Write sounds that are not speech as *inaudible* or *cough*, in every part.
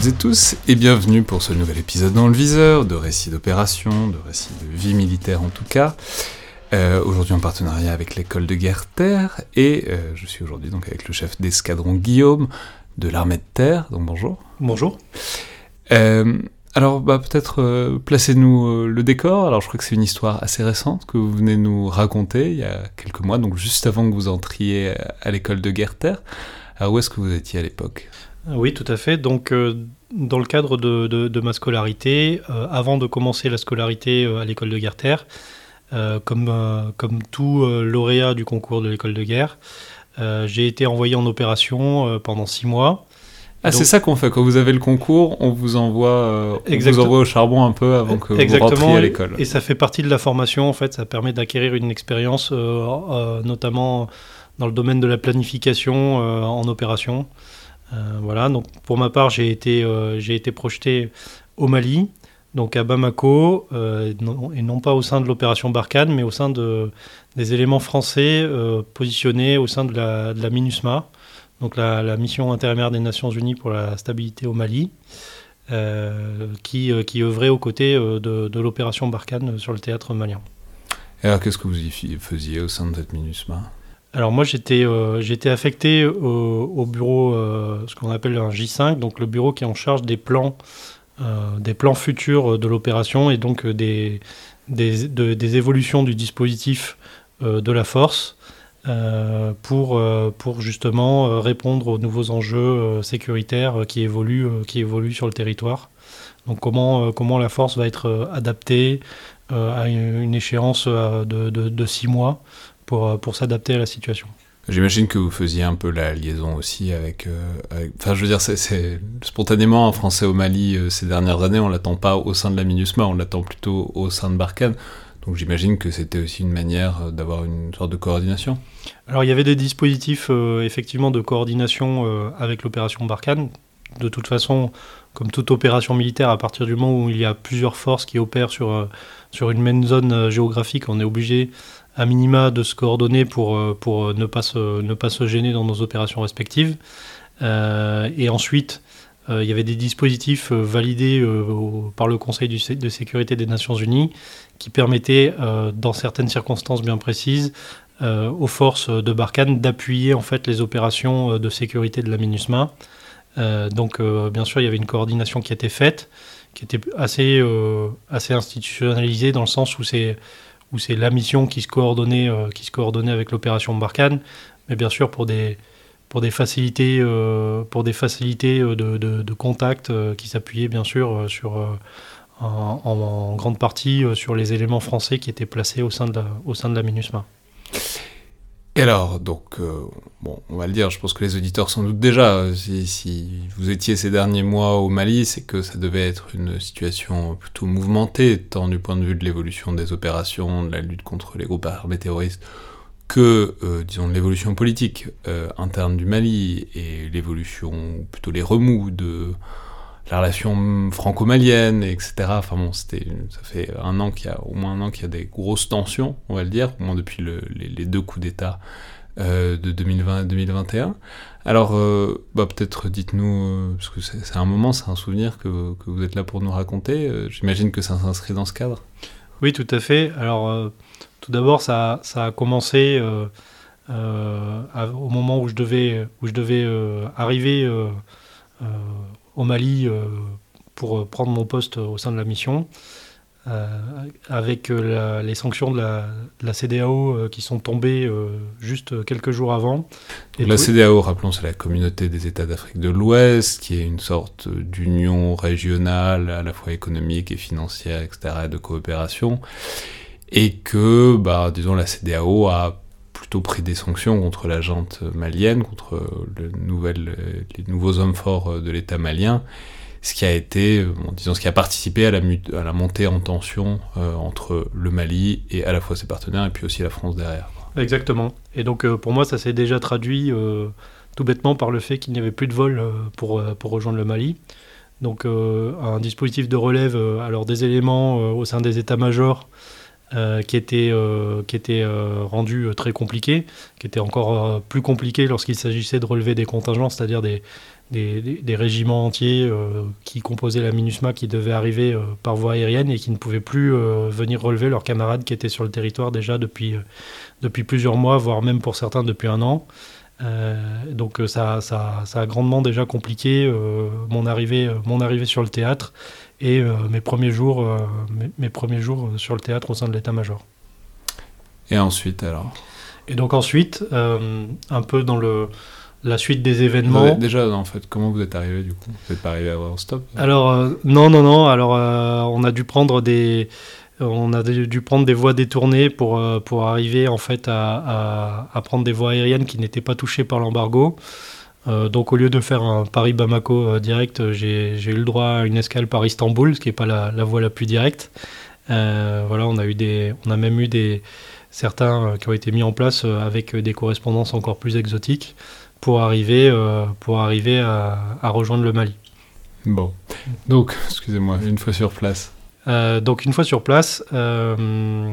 Toutes et tous et bienvenue pour ce nouvel épisode dans le viseur de récits d'opération, de récits de vie militaire en tout cas. Euh, aujourd'hui en partenariat avec l'école de guerre terre et euh, je suis aujourd'hui donc avec le chef d'escadron Guillaume de l'armée de terre. Donc bonjour. Bonjour. Euh, alors bah, peut-être placez-nous le décor. Alors je crois que c'est une histoire assez récente que vous venez nous raconter il y a quelques mois, donc juste avant que vous entriez à l'école de guerre terre. Alors où est-ce que vous étiez à l'époque? Oui, tout à fait. Donc, euh, dans le cadre de, ma scolarité, euh, avant de commencer la scolarité euh, à l'école de guerre terre, comme, comme tout lauréat du concours de l'école de guerre, j'ai été envoyé en opération pendant six mois. Ah, c'est ça qu'on fait. Quand vous avez le concours, on vous envoie, on vous envoie au charbon un peu avant que vous rentriez à l'école. Et ça fait partie de la formation, en fait. Ça permet d'acquérir une expérience, notamment dans le domaine de la planification en opération. Euh, voilà, donc pour ma part, j'ai été, euh, été projeté au Mali, donc à Bamako, euh, et non pas au sein de l'opération Barkhane, mais au sein de, des éléments français positionnés au sein de la, MINUSMA, donc la, mission intérimaire des Nations Unies pour la stabilité au Mali, qui, qui œuvrait aux côtés de, de l'opération Barkhane sur le théâtre malien. Et alors qu'est-ce que vous y faisiez au sein de cette MINUSMA? Alors moi j'étais euh, affecté au, bureau, euh, ce qu'on appelle un J5, donc le bureau qui est en charge des plans, euh, des plans futurs de l'opération et donc des, évolutions du dispositif de la force pour, justement répondre aux nouveaux enjeux sécuritaires qui évoluent, qui évoluent sur le territoire. Donc comment, comment la force va être adaptée à une échéance de, de six mois euh, pour, s'adapter à la situation. J'imagine que vous faisiez un peu la liaison aussi avec. Euh, enfin, je veux dire, c'est spontanément un Français au Mali euh, ces dernières années, on l'attend pas au sein de la MINUSMA, on l'attend plutôt au sein de Barkhane. Donc j'imagine que c'était aussi une manière d'avoir une sorte de coordination. Alors il y avait des dispositifs effectivement de coordination avec l'opération Barkhane. De toute façon, comme toute opération militaire, à partir du moment où il y a plusieurs forces qui opèrent sur, sur une même zone géographique, on est obligé à minima de se coordonner pour, euh, pour ne, pas se, ne pas se gêner dans nos opérations respectives. Euh, et ensuite, euh, il y avait des dispositifs validés par le Conseil de sécurité des Nations Unies qui permettaient, dans certaines circonstances bien précises, aux forces de Barkhane d'appuyer en fait les opérations de sécurité de la MINUSMA. donc, bien sûr, il y avait une coordination qui était faite, qui était assez, assez institutionnalisée dans le sens où c'est où c'est la mission qui se coordonnait, euh, qui se coordonnait avec l'opération Barkhane, mais bien sûr pour des, pour des facilités, euh, pour des facilités euh, de, contact qui s'appuyaient bien sûr sur, en, grande partie sur les éléments français qui étaient placés au sein de la, au sein de la MINUSMA. Et alors, donc, euh, bon, on va le dire, je pense que les auditeurs sans doute déjà, si, vous étiez ces derniers mois au Mali, c'est que ça devait être une situation plutôt mouvementée, tant du point de vue de l'évolution des opérations, de la lutte contre les groupes armés terroristes, que, euh, disons, de l'évolution politique euh, interne du Mali et l'évolution, plutôt les remous de la relation franco-malienne, etc. Enfin bon, c'était, ça fait un an qu'il y a, au moins un an qu'il y a des grosses tensions, on va le dire, au moins depuis les, deux coups d'État euh, de 2020 et 2021. Alors, euh, bah, peut-être dites-nous, euh, parce que c'est, un moment, c'est un souvenir que, vous êtes là pour nous raconter. j'imagine que ça s'inscrit dans ce cadre. Oui, tout à fait. Alors, tout d'abord, ça, ça a commencé au moment où je devais, où je devais arriver au Mali euh, pour prendre mon poste au sein de la mission. Euh, avec euh, les sanctions de la, CDAO qui sont tombées juste quelques jours avant. Et la CDAO, rappelons, c'est la communauté des États d'Afrique de l'Ouest, qui est une sorte d'union régionale, à la fois économique et financière, etc., de coopération, et que, bah, disons, la CDAO a plutôt pris des sanctions contre la jante malienne, contre les nouveaux hommes forts de l'État malien, ce qui a été, disons, ce qui a participé à la, montée en tension euh, entre le Mali et à la fois ses partenaires et puis aussi la France derrière. Exactement. Et donc euh, pour moi, ça s'est déjà traduit euh, tout bêtement par le fait qu'il n'y avait plus de vol pour, pour rejoindre le Mali. Donc un dispositif de relève, alors des éléments au sein des états-majors qui était, qui était rendu très compliqué, qui était encore plus compliqué lorsqu'il s'agissait de relever des contingents, c'est-à-dire des, des, régiments entiers qui composaient la MINUSMA qui devaient arriver par voie aérienne et qui ne pouvaient plus venir relever leurs camarades qui étaient sur le territoire déjà depuis, depuis plusieurs mois, voire même pour certains depuis un an. Euh, donc euh, ça, ça, ça, a grandement déjà compliqué euh, mon, arrivée, mon arrivée sur le théâtre et mes, premiers jours, mes, premiers jours sur le théâtre au sein de l'état-major. Et ensuite alors? Et donc ensuite, un peu dans le, la suite des événements. déjà, en fait, comment vous êtes arrivé du coup? Vous n'êtes pas arrivé à stop? Alors, non, non, non. Alors, on a dû prendre des, on a dû prendre des voies détournées pour, euh, pour arriver en fait à, prendre des voies aériennes qui n'étaient pas touchées par l'embargo. Euh, donc au lieu de faire un Paris-Bamako euh, direct, j'ai eu le droit à une escale par Istanbul, ce qui n'est pas la, voie la plus directe. voilà, on a eu des, on a même eu des certains qui ont été mis en place avec des correspondances encore plus exotiques pour arriver, pour arriver à, à rejoindre le Mali. Bon, donc excusez-moi, une fois sur place. Euh, donc une fois sur place, euh,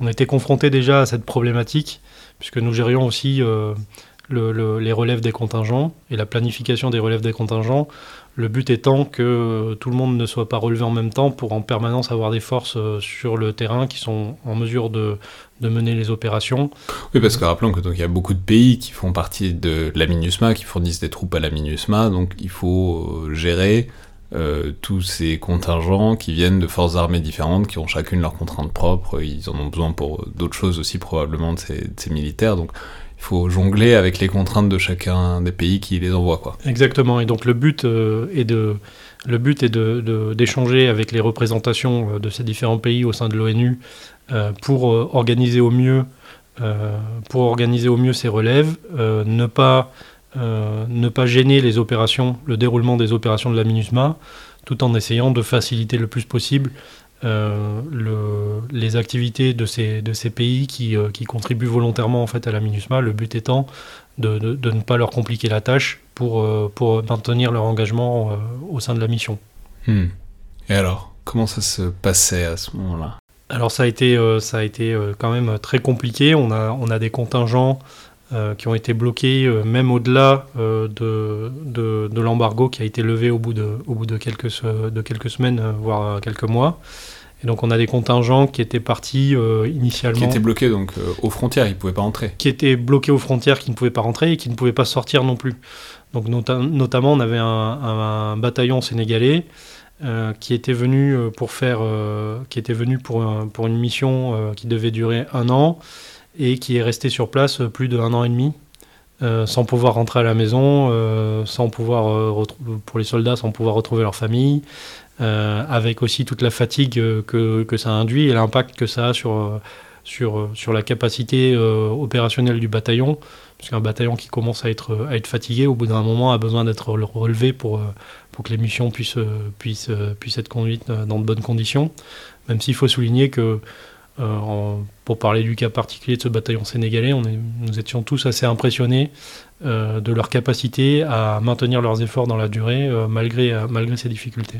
on était confronté déjà à cette problématique, puisque nous gérions aussi euh, les relèves des contingents et la planification des relèves des contingents. Le but étant que tout le monde ne soit pas relevé en même temps pour en permanence avoir des forces sur le terrain qui sont en mesure de, mener les opérations. Oui, parce que rappelons que il y a beaucoup de pays qui font partie de la MINUSMA, qui fournissent des troupes à la MINUSMA, donc il faut gérer euh, tous ces contingents qui viennent de forces armées différentes, qui ont chacune leurs contraintes propres, ils en ont besoin pour d'autres choses aussi probablement de ces, militaires, donc il faut jongler avec les contraintes de chacun des pays qui les envoient. Quoi. Exactement, et donc le but euh, est de... Le but est d'échanger de, avec les représentations euh, de ces différents pays au sein de l'ONU pour organiser au mieux pour organiser au mieux ces relèves, ne pas euh, ne pas gêner les opérations, le déroulement des opérations de la MINUSMA, tout en essayant de faciliter le plus possible euh, les activités de ces, de ces pays qui, euh, qui, contribuent volontairement en fait à la MINUSMA, le but étant de, de, ne pas leur compliquer la tâche pour, pour maintenir leur engagement au sein de la mission. Hmm. Et alors, comment ça se passait à ce moment-là? Alors ça a été, ça a été quand même très compliqué, on a, on a des contingents euh, qui ont été bloqués euh, même au-delà euh, de, de, l'embargo qui a été levé au bout de, au bout de, quelques, de quelques semaines, voire quelques mois. Et donc on a des contingents qui étaient partis initialement... Qui étaient bloqués donc aux frontières, ils ne pouvaient pas rentrer. Qui étaient bloqués aux frontières, qui ne pouvaient pas rentrer et qui ne pouvaient pas sortir non plus. Donc notamment on avait un, un, bataillon sénégalais qui était venu pour faire, qui était venu pour, pour une mission qui devait durer un an et qui est resté sur place plus d'un an et demi. Euh, sans pouvoir rentrer à la maison, euh, sans pouvoir euh, pour les soldats, sans pouvoir retrouver leur famille, avec aussi toute la fatigue que, que ça induit et l'impact que ça a sur, sur, sur la capacité opérationnelle du bataillon, puisqu'un bataillon qui commence à être, à être fatigué, au bout d'un moment, a besoin d'être relevé pour, pour que les missions puissent, puissent, puissent être conduites dans de bonnes conditions, même s'il faut souligner que euh, pour parler du cas particulier de ce bataillon sénégalais, nous étions tous assez impressionnés euh, de leur capacité à maintenir leurs efforts dans la durée euh, malgré, ces difficultés.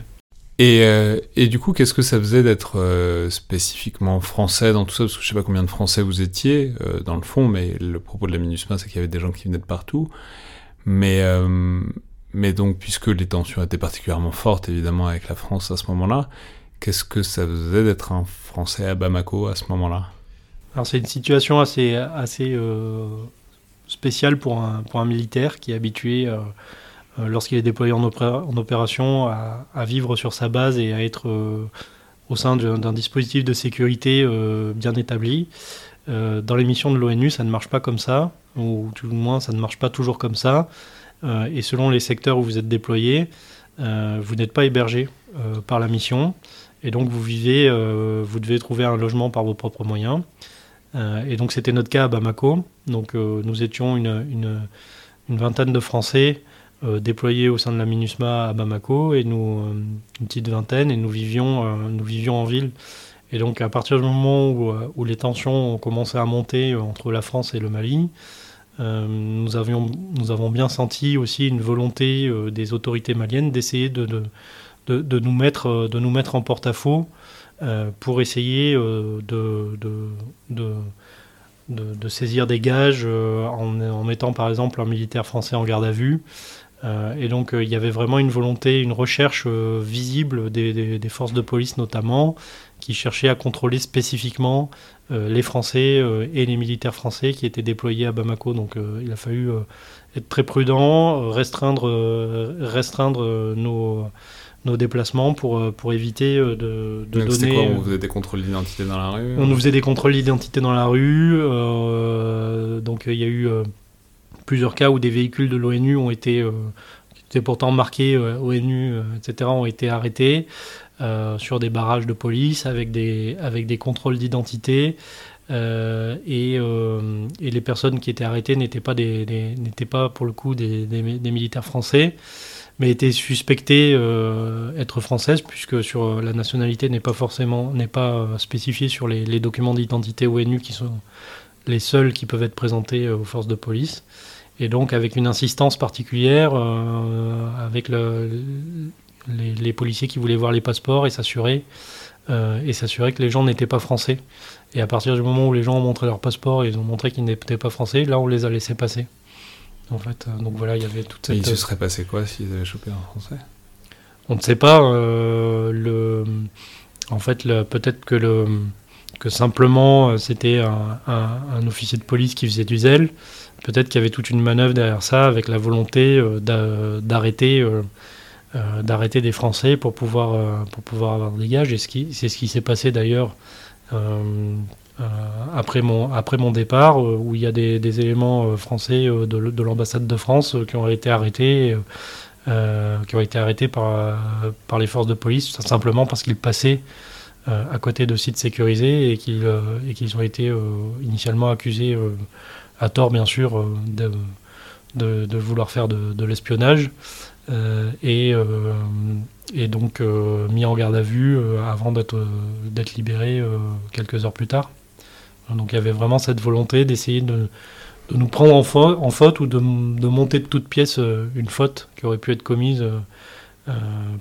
Et, du coup, qu'est-ce que ça faisait d'être spécifiquement français dans tout ça? Parce que je sais pas combien de Français vous étiez, dans le fond, mais le propos de la MINUSMA, c'est qu'il y avait des gens qui venaient de partout. Mais donc, puisque les tensions étaient particulièrement fortes, évidemment, avec la France à ce moment-là, Qu'est-ce que ça faisait d'être un Français à Bamako à ce moment-là? Alors c'est une situation assez, assez euh, spéciale pour un, pour un militaire qui est habitué, euh, euh, lorsqu'il est déployé en, opération, à, à, vivre sur sa base et à être au sein d'un dispositif de sécurité bien établi. dans les missions de l'ONU, ça ne marche pas comme ça, ou tout le moins ça ne marche pas toujours comme ça. et selon les secteurs où vous êtes déployé, vous n'êtes pas hébergé par la mission. Et donc vous vivez, euh, vous devez trouver un logement par vos propres moyens. Euh, et donc c'était notre cas à Bamako. Donc euh, nous étions une, vingtaine de Français déployés au sein de la MINUSMA à Bamako, et nous, une petite vingtaine, et nous vivions, nous vivions en ville. Et donc à partir du moment où, les tensions ont commencé à monter entre la France et le Mali, nous, avions, nous avons bien senti aussi une volonté des autorités maliennes d'essayer de, de de, nous mettre, euh, de nous mettre en porte-à-faux pour essayer de, de, de, saisir des gages en, en, mettant par exemple un militaire français en garde à vue. et donc il y avait vraiment une volonté, une recherche visible des, des, forces de police notamment, qui cherchaient à contrôler spécifiquement les Français et les militaires français qui étaient déployés à Bamako. Donc il a fallu être très prudent, restreindre, restreindre nos, nos déplacements pour, pour éviter de, de Donc donner. Quoi, on faisait des contrôles d'identité dans la rue On nous faisait des contrôles d'identité dans la rue. Euh, donc il y a eu euh, plusieurs cas où des véhicules de l'ONU ont été, euh, qui étaient pourtant marqués ONU, etc., ont été arrêtés sur des barrages de police avec des, avec des contrôles d'identité. Euh, et, euh, et, les personnes qui étaient arrêtées n'étaient pas, des, n'étaient pas pour le coup des, des, militaires français, mais étaient suspectées euh, être françaises, puisque sur la nationalité n'est pas forcément n'est pas spécifiée sur les, les documents d'identité ONU qui sont les seuls qui peuvent être présentés aux forces de police. Et donc avec une insistance particulière, avec le, les, les, policiers qui voulaient voir les passeports et s'assurer et s'assurer que les gens n'étaient pas français. Et à partir du moment où les gens ont montré leur passeport et ils ont montré qu'ils n'étaient pas français, là on les a laissés passer. En fait, euh, donc voilà, il y avait toute cette. Et il se serait passé quoi s'ils avaient chopé un français? On ne sait pas. Euh, le... En fait, peut-être que le que simplement euh, c'était un, un, officier de police qui faisait du zèle. Peut-être qu'il y avait toute une manœuvre derrière ça avec la volonté d'arrêter d'arrêter des Français pour pouvoir pour pouvoir avoir des gages. Et c'est ce qui s'est passé d'ailleurs euh, euh, après, mon, après mon départ, euh, où il y a des, éléments français de, de l'ambassade de France qui ont été arrêtés. qui ont été arrêtés par, par les forces de police, simplement parce qu'ils passaient à côté de sites sécurisés et qu'ils ont été initialement accusés, à tort bien sûr, de, de, vouloir faire de, l'espionnage. et, et donc euh, mis en garde à vue euh, avant d'être euh, d'être libéré quelques heures plus tard. Donc il y avait vraiment cette volonté d'essayer de, de, nous prendre en, en faute ou de, de, monter de toute pièce une faute qui aurait pu être commise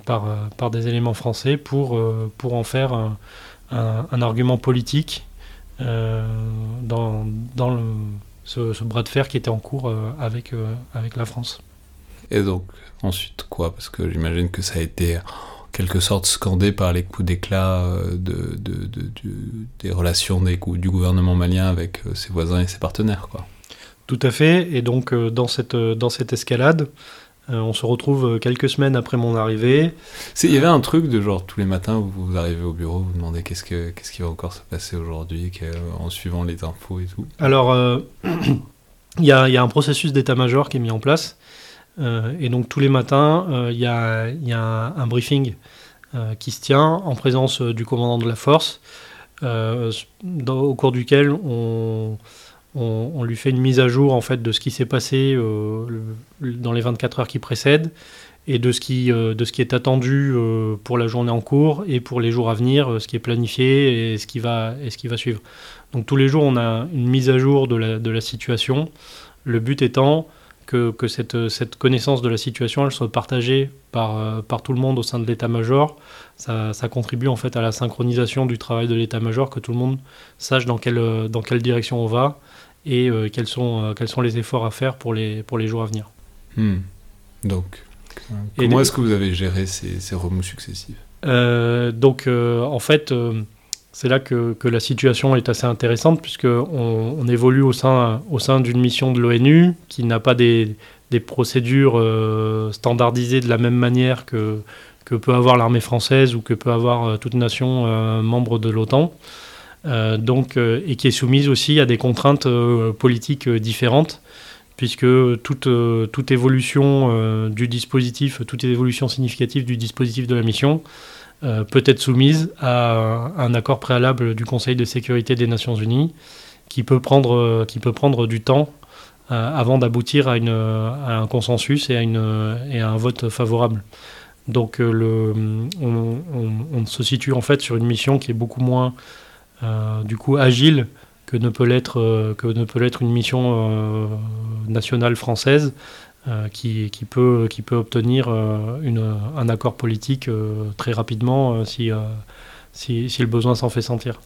par, par des éléments français pour, pour en faire un, argument politique dans, dans le, ce, ce, bras de fer qui était en cours avec, avec la France. Et donc, ensuite quoi? Parce que j'imagine que ça a été quelque sorte scandé par les coups d'éclat euh, de, de, de, des relations des, du gouvernement malien avec euh, ses voisins et ses partenaires. Quoi. Tout à fait. Et donc, euh, dans cette, dans cette escalade, on se retrouve quelques semaines après mon arrivée. Il y avait un truc de genre tous les matins, vous, arrivez au bureau, vous demandez qu'est-ce, que, qu'est-ce qui va encore se passer aujourd'hui, en suivant les infos et tout. Alors, *clears throat* il y, a, y, a, un processus d'état-major qui est mis en place et donc tous les matins, euh, il y a, un, briefing euh, qui se tient en présence du commandant de la force, au cours duquel on, lui fait une mise à jour en fait de ce qui s'est passé dans les 24 heures qui précèdent et de ce qui, est attendu pour la journée en cours et pour les jours à venir, ce qui est planifié et ce qui va, suivre. Donc tous les jours, on a une mise à jour de la situation. Le but étant que, que cette, cette, connaissance de la situation elle soit partagée par, euh, par tout le monde au sein de l'état-major. Ça, ça, contribue en fait à la synchronisation du travail de l'état-major, que tout le monde sache dans quelle, dans quelle direction on va et euh, quels, sont, euh, quels sont les efforts à faire pour les, pour les jours à venir. Hmm. Donc, comment est-ce que vous avez géré ces, ces remous successifs? Donc, en fait c'est là que, la situation est assez intéressante, puisqu'on on évolue au sein, d'une mission de l'ONU qui n'a pas des, procédures euh, standardisées de la même manière que, peut avoir l'armée française ou que peut avoir euh, toute nation euh, membre de l'OTAN. donc, et qui est soumise aussi à des contraintes politiques différentes, puisque toute, toute évolution du dispositif, toute évolution significative du dispositif de la mission euh, peut être soumise à un accord préalable du Conseil de sécurité des Nations Unies qui peut prendre, euh, qui peut prendre du temps euh, avant d'aboutir à, à, un consensus et à, une, et à un vote favorable. Donc le, on, se situe en fait sur une mission qui est beaucoup moins du coup agile que ne peut l'être une mission nationale française euh, qui, qui, peut, obtenir euh, un accord politique euh, très rapidement si, le besoin s'en fait sentir.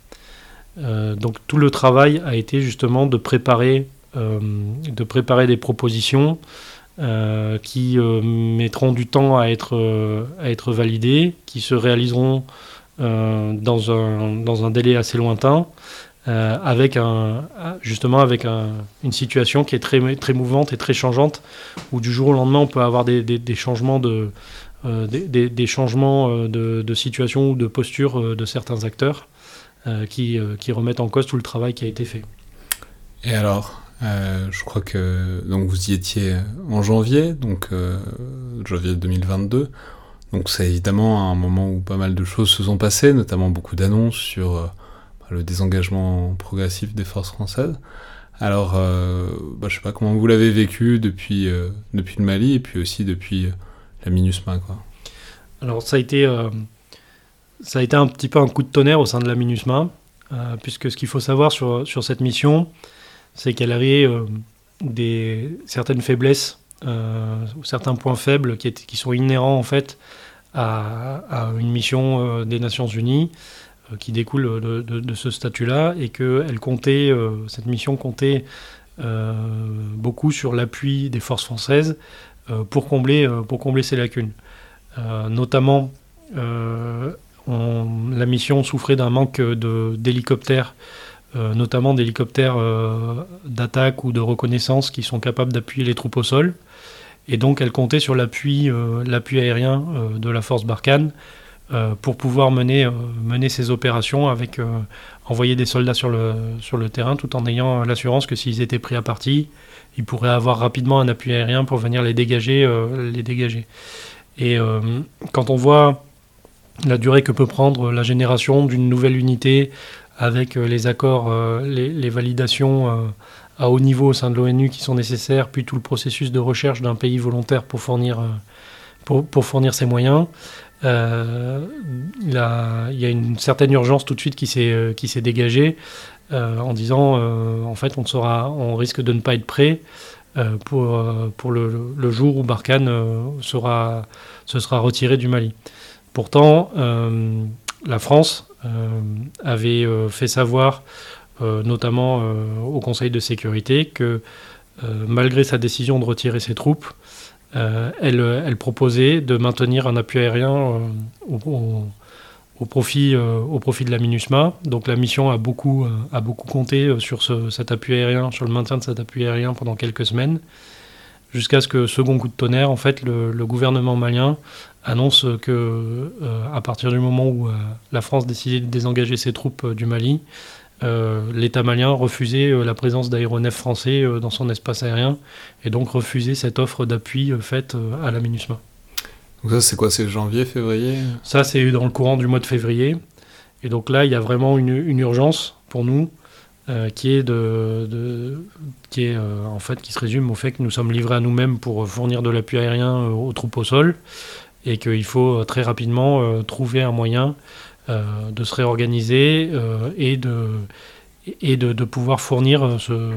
donc tout le travail a été justement de préparer, de préparer des propositions qui mettront du temps à être, validées, qui se réaliseront dans un délai assez lointain, euh, avec un, justement avec une situation qui est très, très mouvante et très changeante, où du jour au lendemain on peut avoir des, des, changements de euh, des, changements euh, de, situation ou de posture de certains acteurs qui, qui, remettent en cause tout le travail qui a été fait. Et alors, je crois que donc vous y étiez en janvier, donc janvier 2022. Donc c'est évidemment un moment où pas mal de choses se sont passées, notamment beaucoup d'annonces sur le désengagement progressif des forces françaises. Alors, euh, bah, je sais pas comment vous l'avez vécu depuis, euh, depuis le Mali et puis aussi depuis euh, la MINUSMA. Alors, ça a, été, ça a été un petit peu un coup de tonnerre au sein de la MINUSMA, puisque ce qu'il faut savoir sur, sur cette mission, c'est qu'elle avait des, certaines faiblesses, ou certains points faibles qui, sont inhérents en fait à une mission des Nations Unies. Euh, qui découle de, ce statut-là et que elle comptait, euh, cette mission comptait euh, beaucoup sur l'appui des forces françaises pour, combler, ces lacunes. notamment, la mission souffrait d'un manque d'hélicoptères, notamment d'hélicoptères d'attaque ou de reconnaissance qui sont capables d'appuyer les troupes au sol. Et donc elle comptait sur l'appui aérien de la force Barkhane pour pouvoir mener, euh, mener ces opérations avec euh, envoyer des soldats sur le, sur le terrain tout en ayant l'assurance que s'ils étaient pris à partie, ils pourraient avoir rapidement un appui aérien pour venir les dégager. les dégager. Et quand on voit la durée que peut prendre la génération d'une nouvelle unité avec les accords, les, les, validations à haut niveau au sein de l'ONU qui sont nécessaires, puis tout le processus de recherche d'un pays volontaire pour fournir, pour, pour fournir ses moyens, euh, il, y a une certaine urgence tout de suite qui s'est euh, dégagée euh, en disant en fait on sera on risque de ne pas être prêt pour le, jour où Barkhane sera se sera retiré du Mali. Pourtant la France avait fait savoir notamment au Conseil de sécurité que malgré sa décision de retirer ses troupes, euh, elle, proposait de maintenir un appui aérien euh, au, profit, euh, de la MINUSMA. Donc la mission a beaucoup, compté sur cet appui aérien, sur le maintien de cet appui aérien pendant quelques semaines, jusqu'à ce que, second coup de tonnerre, en fait, le, gouvernement malien annonce que, à partir du moment où la France décidait de désengager ses troupes du Mali, euh, l'État malien refusait euh, la présence d'aéronefs français euh, dans son espace aérien et donc refusait cette offre d'appui faite à la MINUSMA. Donc ça c'est quoi C'est janvier, février? Ça c'est dans le courant du mois de février. Et donc là il y a vraiment une, urgence pour nous qui est de, qui est en fait qui se résume au fait que nous sommes livrés à nous-mêmes pour fournir de l'appui aérien aux troupes au sol et qu'il faut très rapidement trouver un moyen euh, de se réorganiser euh, et, de, et de, pouvoir fournir, euh, ce,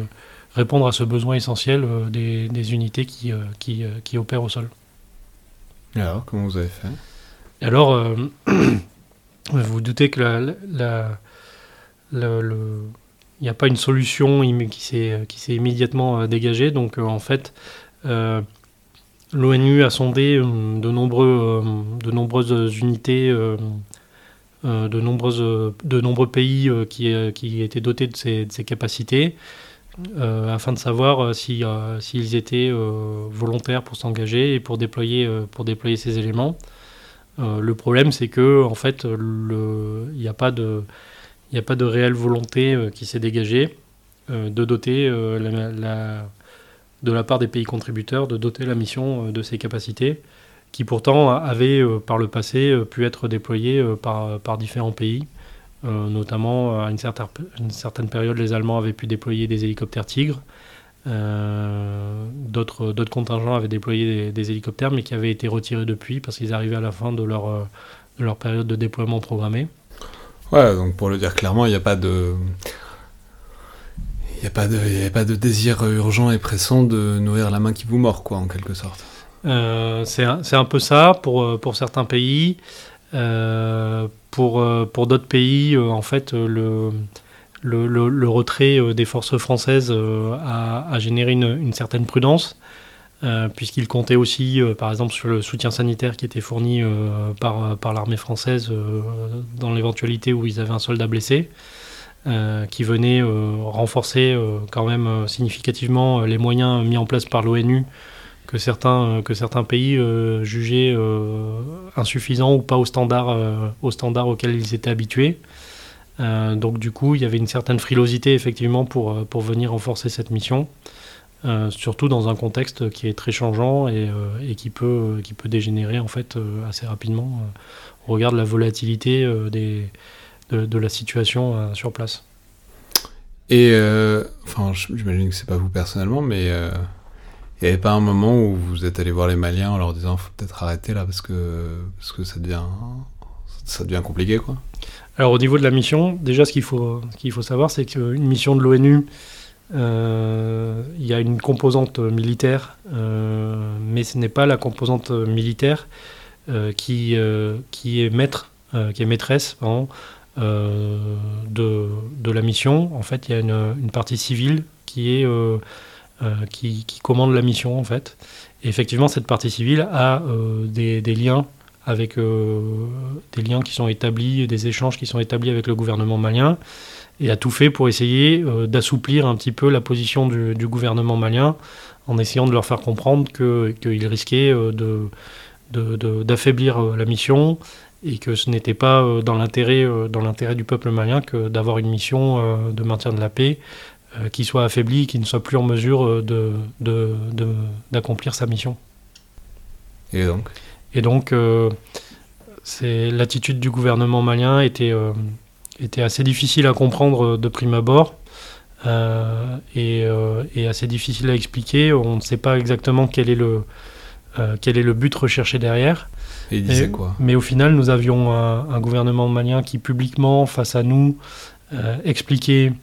répondre à ce besoin essentiel des, des unités qui, qui, qui, opèrent au sol. Alors, comment vous avez fait? Alors, vous *clears throat* vous doutez que la, le, il n'y a pas une solution qui s'est, qui s'est immédiatement dégagée. Donc, en fait, l'ONU a sondé de, nombreux, de nombreuses unités euh, de, nombreuses, de nombreux pays euh, qui, euh, qui, étaient dotés de ces, capacités, afin de savoir s'ils si, étaient volontaires pour s'engager et pour déployer, pour déployer ces éléments. le problème, c'est que en fait, il n'y a pas de il a pas de réelle volonté qui s'est dégagée de doter la, de la part des pays contributeurs de doter la mission de ces capacités qui pourtant avaient euh, par le passé euh, pu être déployés euh, par, par différents pays. notamment, à une certaine, période, les Allemands avaient pu déployer des hélicoptères Tigre. D'autres contingents avaient déployé des, hélicoptères, mais qui avaient été retirés depuis parce qu'ils arrivaient à la fin de leur, de leur période de déploiement programmée. Ouais, donc pour le dire clairement, il n'y a pas de. Il a, a pas de désir urgent et pressant de nourrir la main qui vous mord, quoi, en quelque sorte. Euh, c'est un, peu ça pour, euh, certains pays. pour pour d'autres pays, en fait, le, retrait des forces françaises a, généré une, certaine prudence. puisqu'il comptait aussi, par exemple, sur le soutien sanitaire qui était fourni par, par l'armée française dans l'éventualité où ils avaient un soldat blessé. Euh, qui venait euh, renforcer euh, quand même significativement les moyens mis en place par l'ONU que certains, que certains pays jugeaient insuffisants ou pas au standard, au standard auquel ils étaient habitués. donc du coup, il y avait une certaine frilosité effectivement pour, pour venir renforcer cette mission, surtout dans un contexte qui est très changeant et, et qui, peut, qui peut dégénérer en fait assez rapidement au regard de la volatilité des, de, la situation euh, sur place. Et, euh, enfin, j'imagine que c'est pas vous personnellement, mais euh, il n'y avait pas un moment où vous êtes allé voir les Maliens en leur disant faut peut-être arrêter là parce que, parce que ça, devient, ça devient compliqué quoi Alors au niveau de la mission, déjà ce qu'il faut, faut savoir c'est qu'une mission de l'ONU, il y a une composante militaire, mais ce n'est pas la composante militaire qui, qui est maître, qui est maîtresse euh, de, de, la mission. En fait, il y a une, une partie civile qui, est, euh, euh, qui, qui, commande la mission, en fait. Et effectivement, cette partie civile a des, des, liens avec des liens qui sont établis, des échanges qui sont établis avec le gouvernement malien, et a tout fait pour essayer d'assouplir un petit peu la position du, gouvernement malien, en essayant de leur faire comprendre qu'ils que risquaient de, d'affaiblir de, la mission et que ce n'était pas euh, dans l'intérêt euh, du peuple malien que d'avoir une mission euh, de maintien de la paix qui soit affaiblie, qui ne soit plus en mesure de, d'accomplir sa mission. Et donc? Et donc, c'est l'attitude du gouvernement malien était, était assez difficile à comprendre de prime abord. et, et, assez difficile à expliquer. On ne sait pas exactement quel est le, quel est le but recherché derrière. Et il disait quoi? Mais au final, nous avions un, gouvernement malien qui publiquement, face à nous, euh, expliquait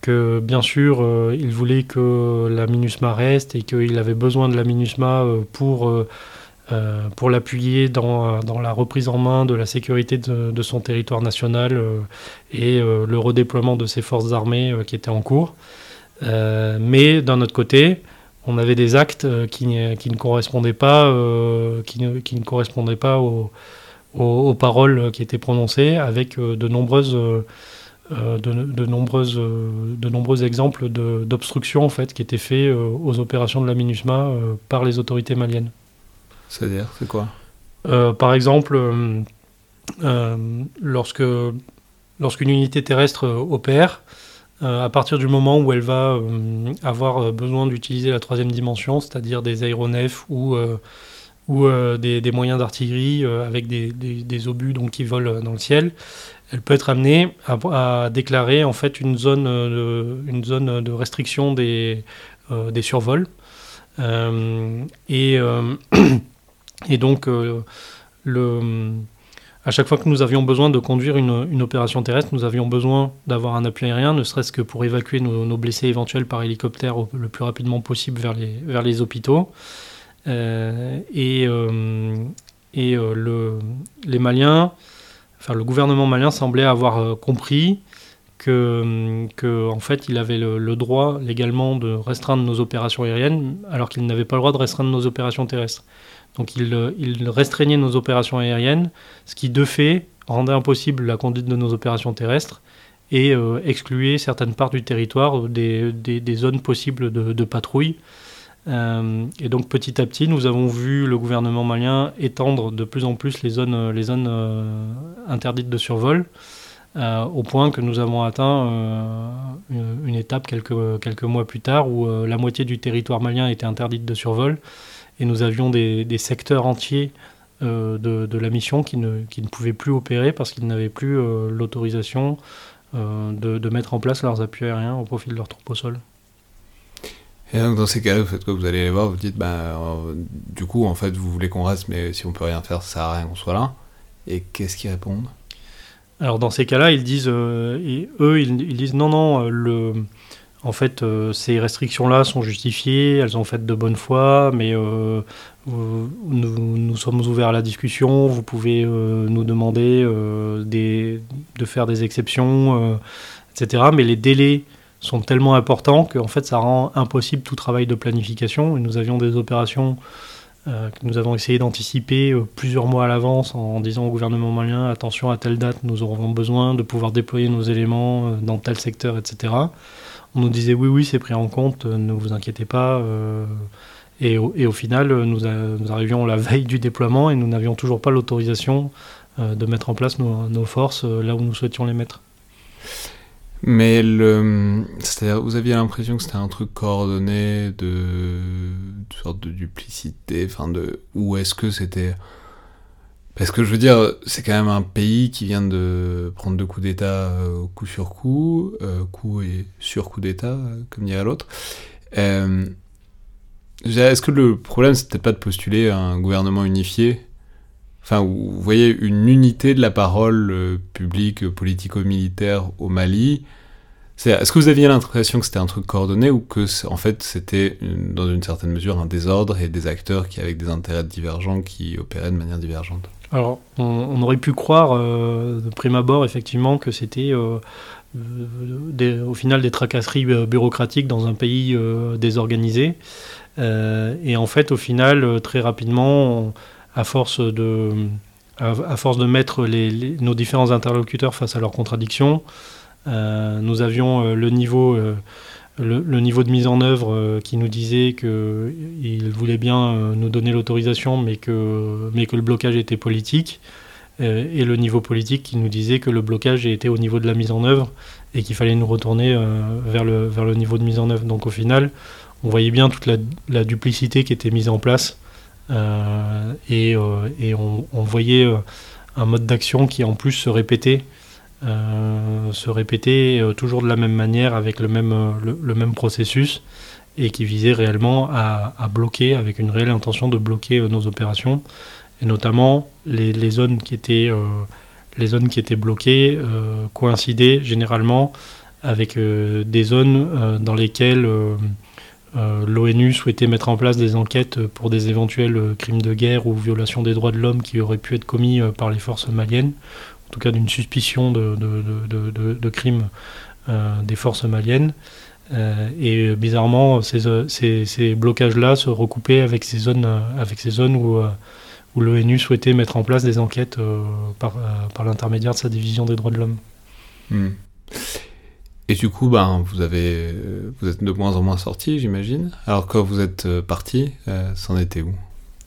que bien sûr, euh, il voulait que la MINUSMA reste et qu'il avait besoin de la MINUSMA euh, pour, pour l'appuyer dans, dans, la reprise en main de la sécurité de, son territoire national et le redéploiement de ses forces armées qui étaient en cours. mais d'un autre côté, on avait des actes euh, qui, qui ne correspondaient pas, euh, qui, ne, qui ne correspondaient pas aux, aux, paroles qui étaient prononcées, avec euh, de nombreuses de, de, nombreuses, de nombreux exemples d'obstruction en fait, qui étaient faits aux opérations de la MINUSMA par les autorités maliennes. C'est-à-dire, c'est quoi? Par exemple, lorsque lorsqu'une unité terrestre opère, euh, à partir du moment où elle va euh, avoir euh, besoin d'utiliser la troisième dimension, c'est-à-dire des aéronefs ou, ou des, des, moyens d'artillerie avec des, des, obus donc, qui volent dans le ciel, elle peut être amenée à, déclarer en fait une zone de, une zone de restriction des, des survols. et, *clears throat* et donc le à chaque fois que nous avions besoin de conduire une, opération terrestre, nous avions besoin d'avoir un appui aérien, ne serait-ce que pour évacuer nos, blessés éventuels par hélicoptère le plus rapidement possible vers les, vers les hôpitaux. Euh, et euh, et euh, le, les Maliens, le gouvernement malien semblait avoir compris que, que, en fait, il avait le, droit légalement de restreindre nos opérations aériennes, alors qu'il n'avait pas le droit de restreindre nos opérations terrestres. Donc il, il, restreignait nos opérations aériennes, ce qui de fait rendait impossible la conduite de nos opérations terrestres et euh, excluait certaines parts du territoire des, zones possibles de patrouille. Euh, et donc petit à petit, nous avons vu le gouvernement malien étendre de plus en plus les zones, euh, interdites de survol, au point que nous avons atteint une, étape quelques, mois plus tard où la moitié du territoire malien était interdite de survol et nous avions des, secteurs entiers euh, de, la mission qui ne, pouvaient plus opérer parce qu'ils n'avaient plus euh, l'autorisation euh, de, mettre en place leurs appuis aériens au profit de leurs troupes au sol. Et donc dans ces cas-là, vous faites quoi? Vous allez les voir, vous dites, bah, du coup, en fait, vous voulez qu'on reste, mais si on peut rien faire, ça sert à rien qu'on soit là. Et qu'est-ce qu'ils répondent? Alors dans ces cas-là, ils disent, et eux, ils, disent, non, non, le, en fait, ces restrictions-là sont justifiées, elles sont faites de bonne foi, mais nous, nous, sommes ouverts à la discussion, vous pouvez nous demander des, de faire des exceptions, etc. Mais les délais sont tellement importants qu'en fait, ça rend impossible tout travail de planification. Nous avions des opérations euh, que nous avons essayé d'anticiper euh, plusieurs mois à l'avance en, disant au gouvernement malien attention à telle date nous aurons besoin de pouvoir déployer nos éléments euh, dans tel secteur etc on nous disait oui oui c'est pris en compte ne vous inquiétez pas et au, final nous, arrivions la *laughs* veille du déploiement et nous n'avions toujours pas l'autorisation de mettre en place nos forces là où nous souhaitions les mettre mais le, c'est-à-dire, vous aviez l'impression que c'était un truc coordonné de, de sorte de duplicité, enfin de, ou est-ce que c'était, parce que je veux dire, c'est quand même un pays qui vient de prendre deux coups d'État euh, coup sur coup, euh, coup et sur coup d'État, comme dirait l'autre. Euh, est-ce que le problème c'était pas de postuler un gouvernement unifié Enfin, vous voyez une unité de la parole euh, publique politico-militaire au Mali. Est-ce que vous aviez l'impression que c'était un truc coordonné ou que en fait c'était dans une certaine mesure un désordre et des acteurs qui avec des intérêts divergents qui opéraient de manière divergente? Alors on, aurait pu croire euh, de prime abord effectivement que c'était euh, au final des tracasseries bureaucratiques dans un pays désorganisé et en fait au final très rapidement à force de, à, force de mettre nos différents interlocuteurs face à leurs contradictions, euh, nous avions euh, le niveau, euh, le, niveau de mise en œuvre qui nous disait qu'il voulait bien nous donner l'autorisation, mais que, mais que le blocage était politique, et le niveau politique qui nous disait que le blocage était au niveau de la mise en œuvre et qu'il fallait nous retourner vers, le, vers le niveau de mise en œuvre. Donc au final, on voyait bien toute la, duplicité qui était mise en place et, euh, et on, voyait euh, un mode d'action qui en plus se répétait, se répétait toujours de la même manière avec le même, le, même processus et qui visait réellement à, bloquer, avec une réelle intention de bloquer nos opérations, et notamment les, les zones qui étaient, les zones qui étaient bloquées coïncidaient généralement avec des zones dans lesquelles euh, L'ONU souhaitait mettre en place des enquêtes pour des éventuels euh, crimes de guerre ou violations des droits de l'homme qui auraient pu être commis euh, par les forces maliennes, en tout cas d'une suspicion de, crimes des forces maliennes. et bizarrement, ces, blocages-là se recoupaient avec ces zones, avec ces zones où, l'ONU souhaitait mettre en place des enquêtes par, par l'intermédiaire de sa division des droits de l'homme. Hmm. Et du coup, ben, vous, avez, vous êtes de moins en moins sorti, j'imagine. Alors quand vous êtes euh, parti, euh, c'en était où?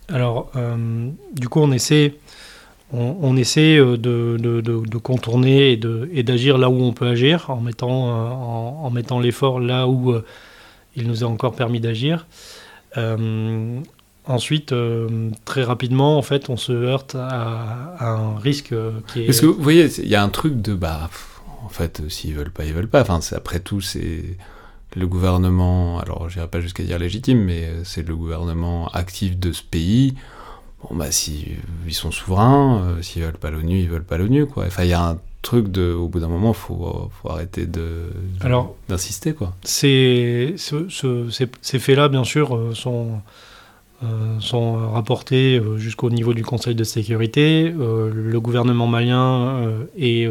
Alors, euh, du coup, on essaie, on, essaie de, de, de, contourner et d'agir là où on peut agir, en mettant, en, mettant l'effort là où il nous a encore permis d'agir. Ensuite, très rapidement, en fait, on se heurte à, un risque qui est... Parce que vous voyez, il y a un truc de... Bah, en fait, euh, s'ils veulent pas, ils veulent pas. Enfin, après tout, c'est le gouvernement, alors j'irai pas jusqu'à dire légitime, mais euh, c'est le gouvernement actif de ce pays. Bon, bah, si ils sont souverains, euh, s'ils veulent pas l'ONU, ils veulent pas l'ONU, quoi. Enfin, il y a un truc de, au bout d'un moment, faut, faut arrêter de, d'insister, quoi. Ces, ces faits-là, bien sûr, sont euh, sont rapportés euh, jusqu'au niveau du Conseil de sécurité. Euh, le gouvernement malien est,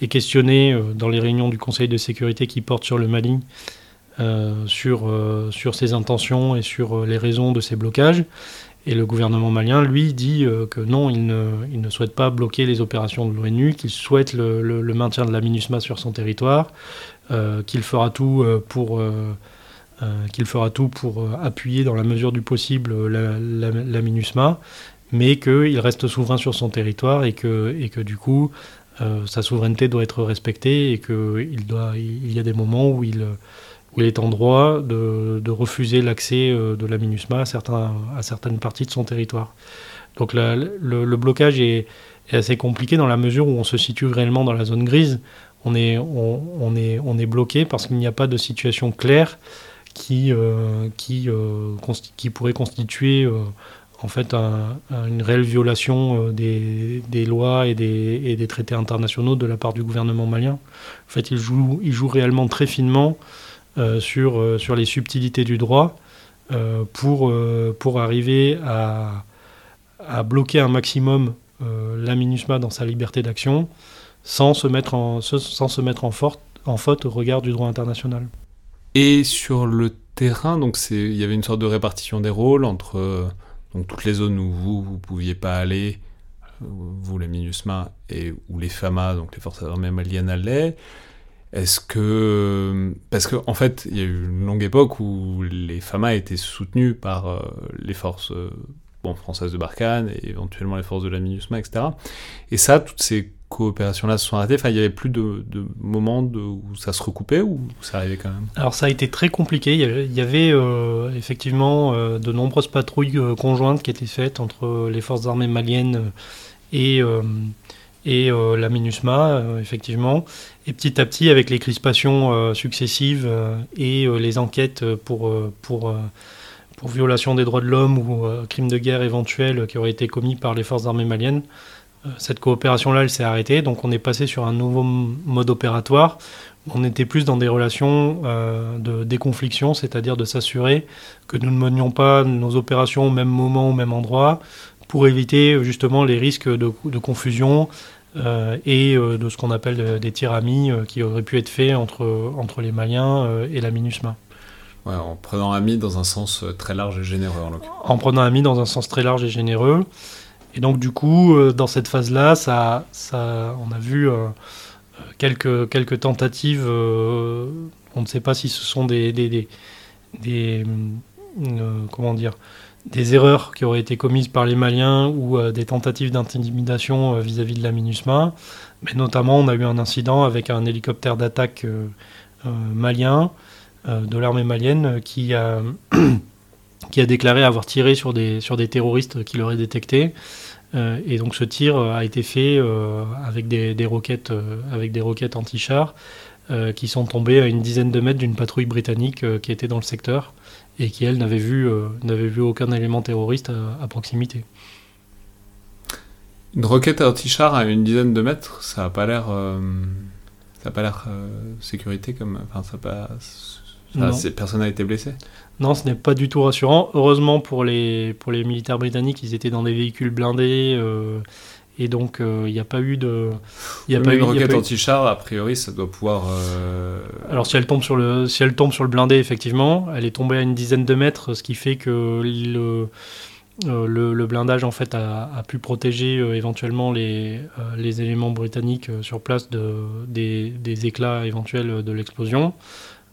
est, questionné dans les réunions du Conseil de sécurité qui portent sur le Mali, sur, ses intentions et sur les raisons de ces blocages. Et le gouvernement malien, lui, dit que non, il ne, il ne, souhaite pas bloquer les opérations de l'ONU, qu'il souhaite le, le, maintien de la MINUSMA sur son territoire, qu'il fera tout pour euh, qu'il fera tout pour euh, appuyer dans la mesure du possible euh, la, MINUSMA, mais qu'il reste souverain sur son territoire et que, et que du coup, sa souveraineté doit être respectée et qu'il il y a des moments où il, où il est en droit de, de refuser l'accès de la MINUSMA à, certains, à certaines parties de son territoire. Donc le, blocage est, assez compliqué dans la mesure où on se situe réellement dans la zone grise. On est, on est, on est bloqué parce qu'il n'y a pas de situation claire qui, euh, euh, qui pourrait constituer euh, en fait une réelle violation des, lois et des, traités internationaux de la part du gouvernement malien. En fait, il joue, il joue réellement très finement sur, sur les subtilités du droit pour, pour arriver à, à bloquer un maximum la MINUSMA dans sa liberté d'action sans se mettre en, sans se mettre en faute au regard du droit international. Et sur le terrain, donc il y avait une sorte de répartition des rôles entre euh, donc toutes les zones où vous vous pouviez pas aller, euh, vous les MINUSMA et où les FAMA, donc les forces armées maliennes allaient. Est-ce que parce qu'en en fait il y a eu une longue époque où les FAMA étaient soutenus par euh, les forces françaises de Barkhane et éventuellement les forces de la MINUSMA, etc. Et ça, toutes ces coopérations-là se sont arrêtées Enfin, il y avait plus de, moments où ça se recoupait ou ça arrivait quand même? Alors, ça a été très compliqué. Il y avait, euh, effectivement euh, de nombreuses patrouilles euh, conjointes qui étaient faites entre les forces armées maliennes et, et la MINUSMA, effectivement. Et petit à petit, avec les crispations successives et les enquêtes pour. pour pour violation des droits de l'homme ou crimes de guerre éventuels qui auraient été commis par les forces armées maliennes, cette coopération-là, elle s'est arrêtée, donc on est passé sur un nouveau mode opératoire. On était plus dans des relations euh, de déconfliction, c'est-à-dire de s'assurer que nous ne menions pas nos opérations au même moment, au même endroit, pour éviter justement les risques de, confusion euh, et de ce qu'on appelle des tirs amis qui auraient pu être faits entre, entre les Maliens et la MINUSMA. en prenant ami dans un sens très large et généreux en l'occurrence. En prenant ami dans un sens très large et généreux. Et donc du coup, euh, dans cette phase-là, ça, ça, on a vu euh, quelques, quelques tentatives. Euh, on ne sait pas si ce sont des, des, des, comment dire, des erreurs qui auraient été commises par les Maliens ou des tentatives d'intimidation vis-à-vis de la MINUSMA. Mais notamment, on a eu un incident avec un hélicoptère d'attaque malien de l'armée malienne qui a *clears throat* qui a déclaré avoir tiré sur des, sur des terroristes qu'il aurait détectés. Euh, et donc ce tir euh, a été fait euh, avec des, des roquettes, avec des roquettes anti-chars qui sont tombées à une dizaine de mètres d'une patrouille britannique qui était dans le secteur et qui, elle, n'avait vu, n'avait vu aucun élément terroriste à, proximité. Une roquette anti-char à une dizaine de mètres, ça n'a pas l'air, ça a pas l'air sécurité comme, enfin ça pas, personne n'a été blessé. Non, ce n'est pas du tout rassurant. Heureusement pour les, pour les militaires britanniques, ils étaient dans des véhicules blindés. Euh, et donc, euh, il n'y a pas eu de. Y a pas une roquette anti-char, a priori, ça doit pouvoir. Euh, Alors, si elle, tombe sur le, si elle tombe sur le blindé, effectivement, elle est tombée à une dizaine de mètres, ce qui fait que le, le, blindage, en fait, a, pu protéger éventuellement les, les éléments britanniques sur place de, des, des éclats éventuels de l'explosion.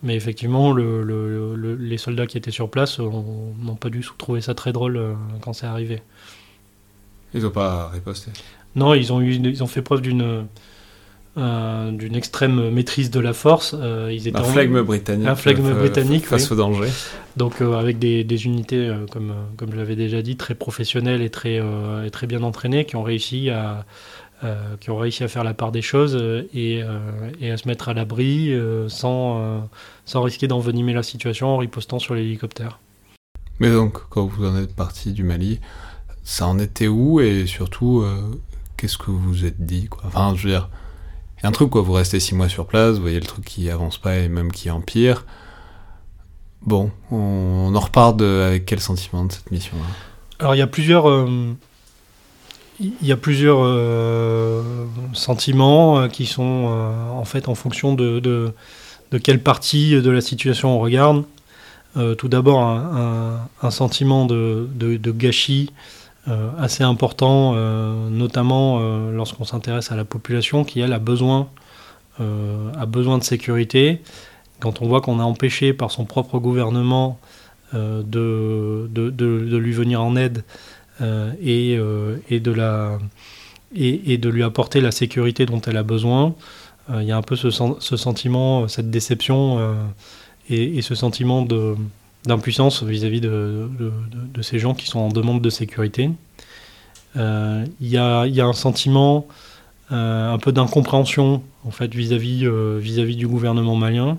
Mais effectivement, le, les soldats qui étaient sur place n'ont pas dû trouver ça très drôle euh, quand c'est arrivé. Ils n'ont pas riposté Non, ils ont, eu, ils ont fait preuve d'une euh, d'une extrême maîtrise de la force. Euh, ils étaient un flegme britannique. Un flegme britannique, face au danger. Donc avec des, des unités, comme, comme je l'avais déjà dit, très professionnelles et très, et très bien entraînées, qui ont réussi à euh, qui ont réussi à faire la part des choses euh, et, euh, et à se mettre à l'abri sans, sans risquer d'envenimer la situation en ripostant sur l'hélicoptère. Mais donc, quand vous en êtes parti du Mali, ça en était où et surtout, qu'est-ce que vous vous êtes dit quoi? Enfin, je veux dire, il y a un truc quoi, vous restez six mois sur place, vous voyez le truc qui avance pas et même qui empire. Bon, on, en repart avec quel sentiment de cette mission-là Alors, il y a plusieurs il y a plusieurs euh, sentiments euh, qui sont euh, en fait en fonction de, de, quelle partie de la situation on regarde. tout d'abord, un, sentiment de, de gâchis assez important, notamment lorsqu'on s'intéresse à la population qui, elle, a besoin, a besoin de sécurité. Quand on voit qu'on a empêché par son propre gouvernement de, lui venir en aide, et, euh, et, de lui apporter la sécurité dont elle a besoin. Euh, il y a un peu ce, sentiment, cette déception et, ce sentiment d'impuissance vis-à-vis de, ces gens qui sont en demande de sécurité. Il y, a, un sentiment un peu d'incompréhension en fait vis-à-vis du gouvernement malien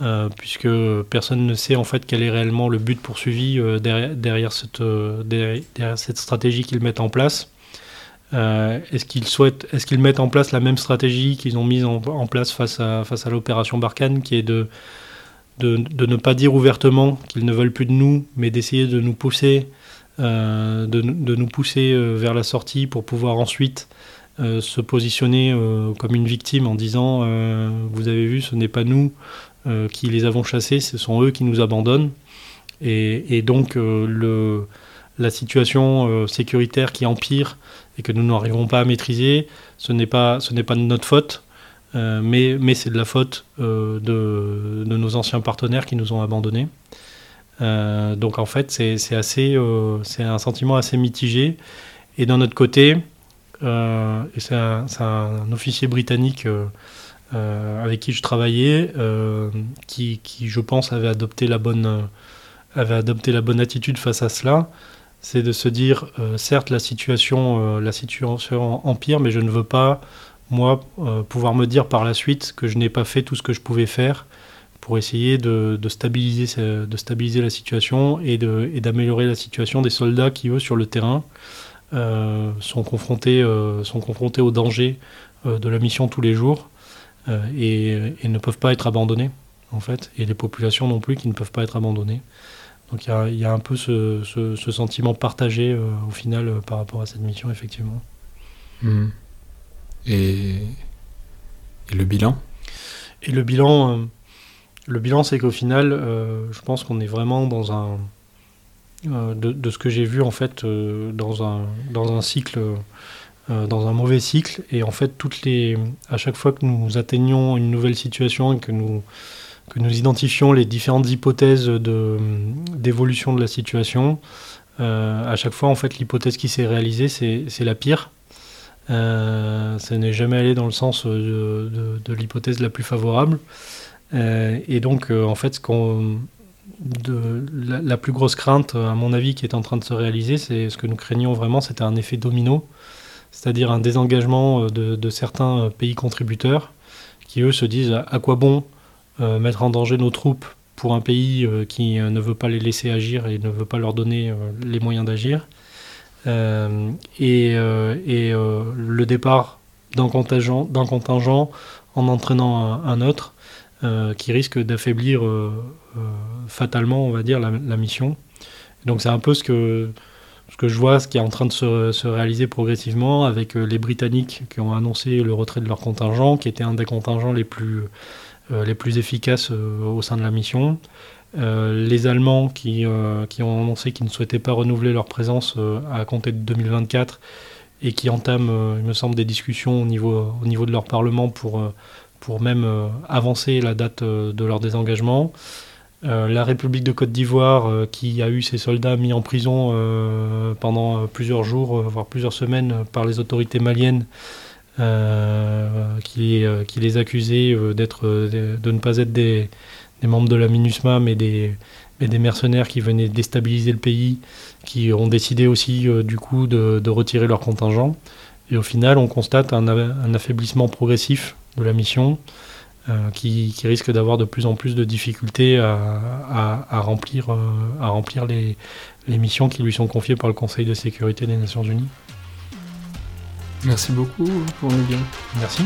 euh, puisque personne ne sait en fait quel est réellement le but poursuivi euh, derrière, cette, euh, derrière, cette, stratégie qu'ils mettent en place. est-ce qu'ils souhaitent, est-ce qu'ils mettent en place la même stratégie qu'ils ont mise en, place face à, l'opération Barkhane, qui est de, ne pas dire ouvertement qu'ils ne veulent plus de nous, mais d'essayer de nous pousser, de, nous pousser vers la sortie pour pouvoir ensuite se positionner comme une victime en disant vous avez vu, ce n'est pas nous qui les avons chassés, ce sont eux qui nous abandonnent. Et, donc le, la situation sécuritaire qui empire et que nous n'arrivons pas à maîtriser, ce n'est pas, ce n'est pas notre faute, euh, mais, c'est de la faute euh, de, nos anciens partenaires qui nous ont abandonnés. Euh, donc en fait, c'est un sentiment assez mitigé. Et d'un autre côté, c'est un, officier britannique avec qui je travaillais, qui, qui, je pense, avait adopté la bonne, avait adopté la bonne attitude face à cela. C'est de se dire, euh, certes, la situation, euh, la situation empire, mais je ne veux pas, moi, euh, pouvoir me dire par la suite que je n'ai pas fait tout ce que je pouvais faire pour essayer de, stabiliser, de stabiliser la situation et d'améliorer la situation des soldats qui, eux, sur le terrain, sont, confrontés, sont confrontés au danger de la mission tous les jours et, et, ne peuvent pas être abandonnés, en fait, et les populations non plus qui ne peuvent pas être abandonnées. Donc il y, a, un peu ce, sentiment partagé euh, au final euh, par rapport à cette mission, effectivement. Hmm. Et, le bilan? Et le bilan, euh, le bilan c'est qu'au final, je pense qu'on est vraiment dans un... De, ce que j'ai vu en fait dans, un, dans un cycle dans un mauvais cycle et en fait toutes les à chaque fois que nous atteignons une nouvelle situation et que nous que nous identifions les différentes hypothèses d'évolution de, la situation. Euh, à chaque fois, en fait, l'hypothèse qui s'est réalisée, c'est la pire. Euh, ça n'est jamais allé dans le sens de, l'hypothèse la plus favorable. Euh, et donc, en fait, la, la, plus grosse crainte, à mon avis, qui est en train de se réaliser, c'est ce que nous craignons vraiment, c'était un effet domino, c'est-à-dire un désengagement de, certains pays contributeurs qui, eux, se disent à quoi bon euh, mettre en danger nos troupes pour un pays euh, qui euh, ne veut pas les laisser agir et ne veut pas leur donner les moyens d'agir. et, le départ d'un contingent, contingent, en entraînant un, autre qui risque d'affaiblir fatalement, on va dire, la, mission. Donc c'est un peu ce que, ce que je vois, ce qui est en train de se, se, réaliser progressivement avec les Britanniques qui ont annoncé le retrait de leur contingent, qui était un des contingents les plus euh, efficaces euh, au sein de la mission. Euh, les Allemands qui, ont annoncé qu'ils ne souhaitaient pas renouveler leur présence à compter de 2024 et qui entament, il me semble, des discussions au niveau, au niveau de leur Parlement pour même avancer la date de leur désengagement. La République de Côte d'Ivoire, qui a eu ses soldats mis en prison pendant plusieurs jours, voire plusieurs semaines par les autorités maliennes, euh, qui, euh, les accusait euh, d'être, de ne pas être des, membres de la MINUSMA, mais des, mercenaires qui venaient déstabiliser le pays, qui ont décidé aussi du coup de, retirer leur contingent. Et au final, on constate un affaiblissement progressif de la mission, qui, qui, risque d'avoir de plus en plus de difficultés à, à, remplir, à remplir les, les missions qui lui sont confiées par le Conseil de sécurité des Nations Unies. Merci beaucoup pour le bien. Merci.